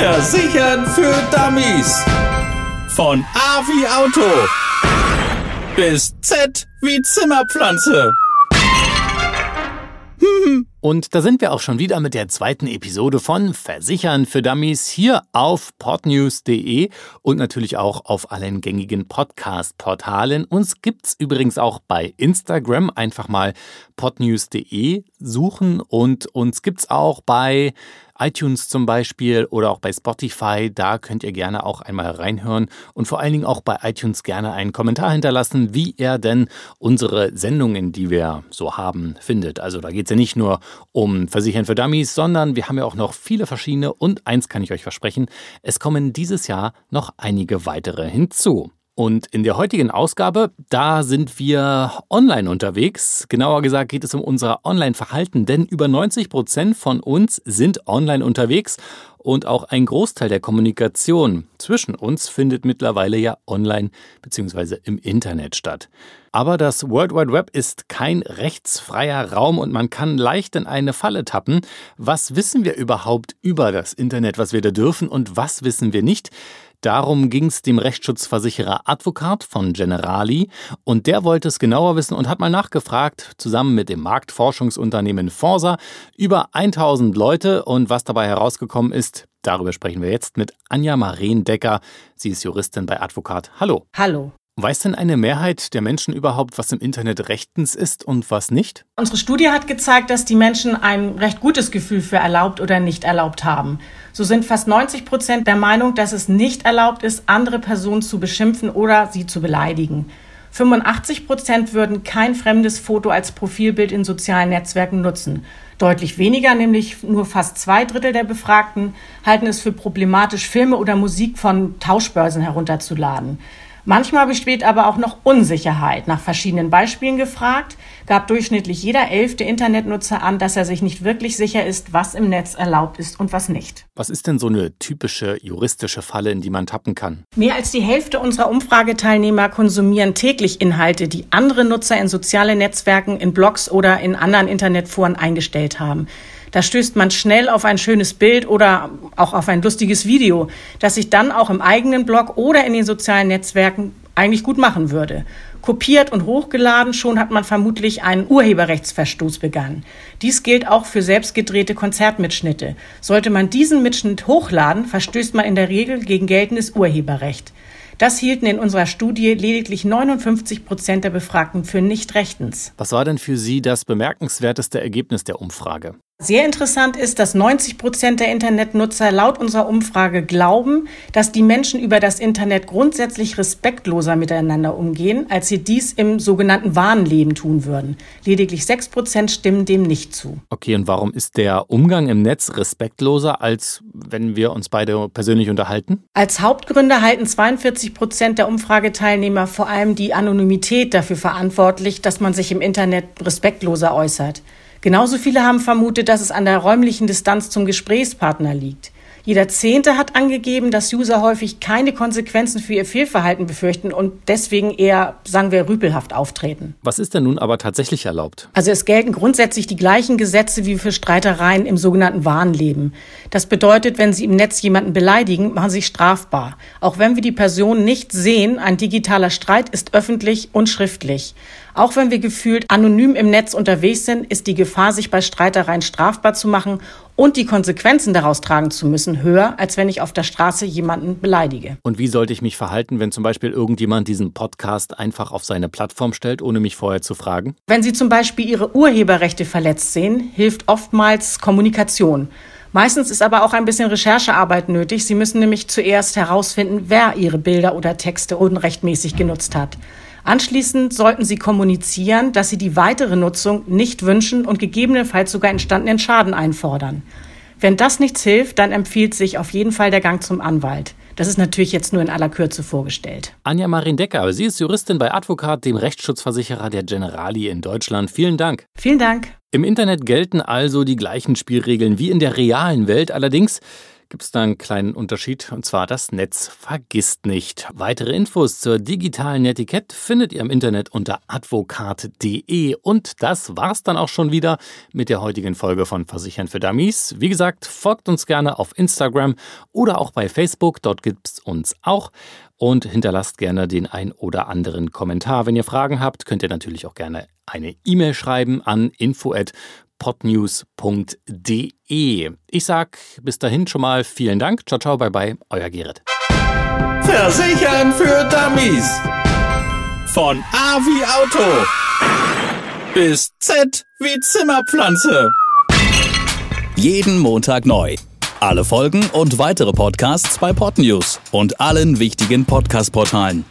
Versichern für Dummies. Von A wie Auto bis Z wie Zimmerpflanze. Und da sind wir auch schon wieder mit der zweiten Episode von Versichern für Dummies hier auf podnews.de und natürlich auch auf allen gängigen Podcast-Portalen. Uns gibt's übrigens auch bei Instagram. Einfach mal podnews.de suchen und uns gibt's auch bei iTunes zum Beispiel oder auch bei Spotify. Da könnt ihr gerne auch einmal reinhören und vor allen Dingen auch bei iTunes gerne einen Kommentar hinterlassen, wie ihr denn unsere Sendungen, die wir so haben, findet. Also da geht es ja nicht nur um Versichern für Dummies, sondern wir haben ja auch noch viele verschiedene und eins kann ich euch versprechen, es kommen dieses Jahr noch einige weitere hinzu. Und in der heutigen Ausgabe, da sind wir online unterwegs. Genauer gesagt geht es um unser Online-Verhalten, denn über 90 Prozent von uns sind online unterwegs und auch ein Großteil der Kommunikation zwischen uns findet mittlerweile ja online bzw. im Internet statt. Aber das World Wide Web ist kein rechtsfreier Raum und man kann leicht in eine Falle tappen. Was wissen wir überhaupt über das Internet, was wir da dürfen und was wissen wir nicht? Darum ging es dem Rechtsschutzversicherer Advokat von Generali und der wollte es genauer wissen und hat mal nachgefragt, zusammen mit dem Marktforschungsunternehmen Forsa, über 1000 Leute und was dabei herausgekommen ist, darüber sprechen wir jetzt mit Anja Mareen-Decker. Sie ist Juristin bei Advokat. Hallo. Hallo. Weiß denn eine Mehrheit der Menschen überhaupt, was im Internet rechtens ist und was nicht? Unsere Studie hat gezeigt, dass die Menschen ein recht gutes Gefühl für erlaubt oder nicht erlaubt haben. So sind fast 90 Prozent der Meinung, dass es nicht erlaubt ist, andere Personen zu beschimpfen oder sie zu beleidigen. 85 Prozent würden kein fremdes Foto als Profilbild in sozialen Netzwerken nutzen. Deutlich weniger, nämlich nur fast zwei Drittel der Befragten, halten es für problematisch, Filme oder Musik von Tauschbörsen herunterzuladen. Manchmal besteht aber auch noch Unsicherheit. Nach verschiedenen Beispielen gefragt, gab durchschnittlich jeder elfte Internetnutzer an, dass er sich nicht wirklich sicher ist, was im Netz erlaubt ist und was nicht. Was ist denn so eine typische juristische Falle, in die man tappen kann? Mehr als die Hälfte unserer Umfrageteilnehmer konsumieren täglich Inhalte, die andere Nutzer in soziale Netzwerken, in Blogs oder in anderen Internetforen eingestellt haben. Da stößt man schnell auf ein schönes Bild oder auch auf ein lustiges Video, das sich dann auch im eigenen Blog oder in den sozialen Netzwerken eigentlich gut machen würde. Kopiert und hochgeladen, schon hat man vermutlich einen Urheberrechtsverstoß begangen. Dies gilt auch für selbstgedrehte Konzertmitschnitte. Sollte man diesen Mitschnitt hochladen, verstößt man in der Regel gegen geltendes Urheberrecht. Das hielten in unserer Studie lediglich 59 Prozent der Befragten für nicht rechtens. Was war denn für Sie das bemerkenswerteste Ergebnis der Umfrage? Sehr interessant ist, dass 90 Prozent der Internetnutzer laut unserer Umfrage glauben, dass die Menschen über das Internet grundsätzlich respektloser miteinander umgehen, als sie dies im sogenannten wahren Leben tun würden. Lediglich 6 Prozent stimmen dem nicht zu. Okay, und warum ist der Umgang im Netz respektloser, als wenn wir uns beide persönlich unterhalten? Als Hauptgründe halten 42 Prozent der Umfrageteilnehmer vor allem die Anonymität dafür verantwortlich, dass man sich im Internet respektloser äußert. Genauso viele haben vermutet, dass es an der räumlichen Distanz zum Gesprächspartner liegt. Jeder Zehnte hat angegeben, dass User häufig keine Konsequenzen für ihr Fehlverhalten befürchten und deswegen eher, sagen wir, rüpelhaft auftreten. Was ist denn nun aber tatsächlich erlaubt? Also es gelten grundsätzlich die gleichen Gesetze wie für Streitereien im sogenannten wahren Leben. Das bedeutet, wenn Sie im Netz jemanden beleidigen, machen Sie sich strafbar. Auch wenn wir die Person nicht sehen, ein digitaler Streit ist öffentlich und schriftlich. Auch wenn wir gefühlt anonym im Netz unterwegs sind, ist die Gefahr, sich bei Streitereien strafbar zu machen und die Konsequenzen daraus tragen zu müssen, höher, als wenn ich auf der Straße jemanden beleidige. Und wie sollte ich mich verhalten, wenn zum Beispiel irgendjemand diesen Podcast einfach auf seine Plattform stellt, ohne mich vorher zu fragen? Wenn Sie zum Beispiel Ihre Urheberrechte verletzt sehen, hilft oftmals Kommunikation. Meistens ist aber auch ein bisschen Recherchearbeit nötig. Sie müssen nämlich zuerst herausfinden, wer Ihre Bilder oder Texte unrechtmäßig genutzt hat. Anschließend sollten Sie kommunizieren, dass Sie die weitere Nutzung nicht wünschen und gegebenenfalls sogar entstandenen Schaden einfordern. Wenn das nichts hilft, dann empfiehlt sich auf jeden Fall der Gang zum Anwalt. Das ist natürlich jetzt nur in aller Kürze vorgestellt. Anja Marin Decker, sie ist Juristin bei Advokat, dem Rechtsschutzversicherer der Generali in Deutschland. Vielen Dank. Vielen Dank. Im Internet gelten also die gleichen Spielregeln wie in der realen Welt. Allerdings gibt es da einen kleinen Unterschied und zwar das Netz vergisst nicht. Weitere Infos zur digitalen Etikett findet ihr im Internet unter advokat.de und das war's dann auch schon wieder mit der heutigen Folge von Versichern für Dummies. Wie gesagt, folgt uns gerne auf Instagram oder auch bei Facebook, dort gibt's uns auch und hinterlasst gerne den ein oder anderen Kommentar. Wenn ihr Fragen habt, könnt ihr natürlich auch gerne eine E-Mail schreiben an info@podnews.de. Ich sag bis dahin schon mal vielen Dank. Ciao ciao, bye bye, euer Gerrit. Versichern für Dummies. Von A wie Auto bis Z wie Zimmerpflanze. Jeden Montag neu. Alle Folgen und weitere Podcasts bei Podnews und allen wichtigen Podcast-Portalen.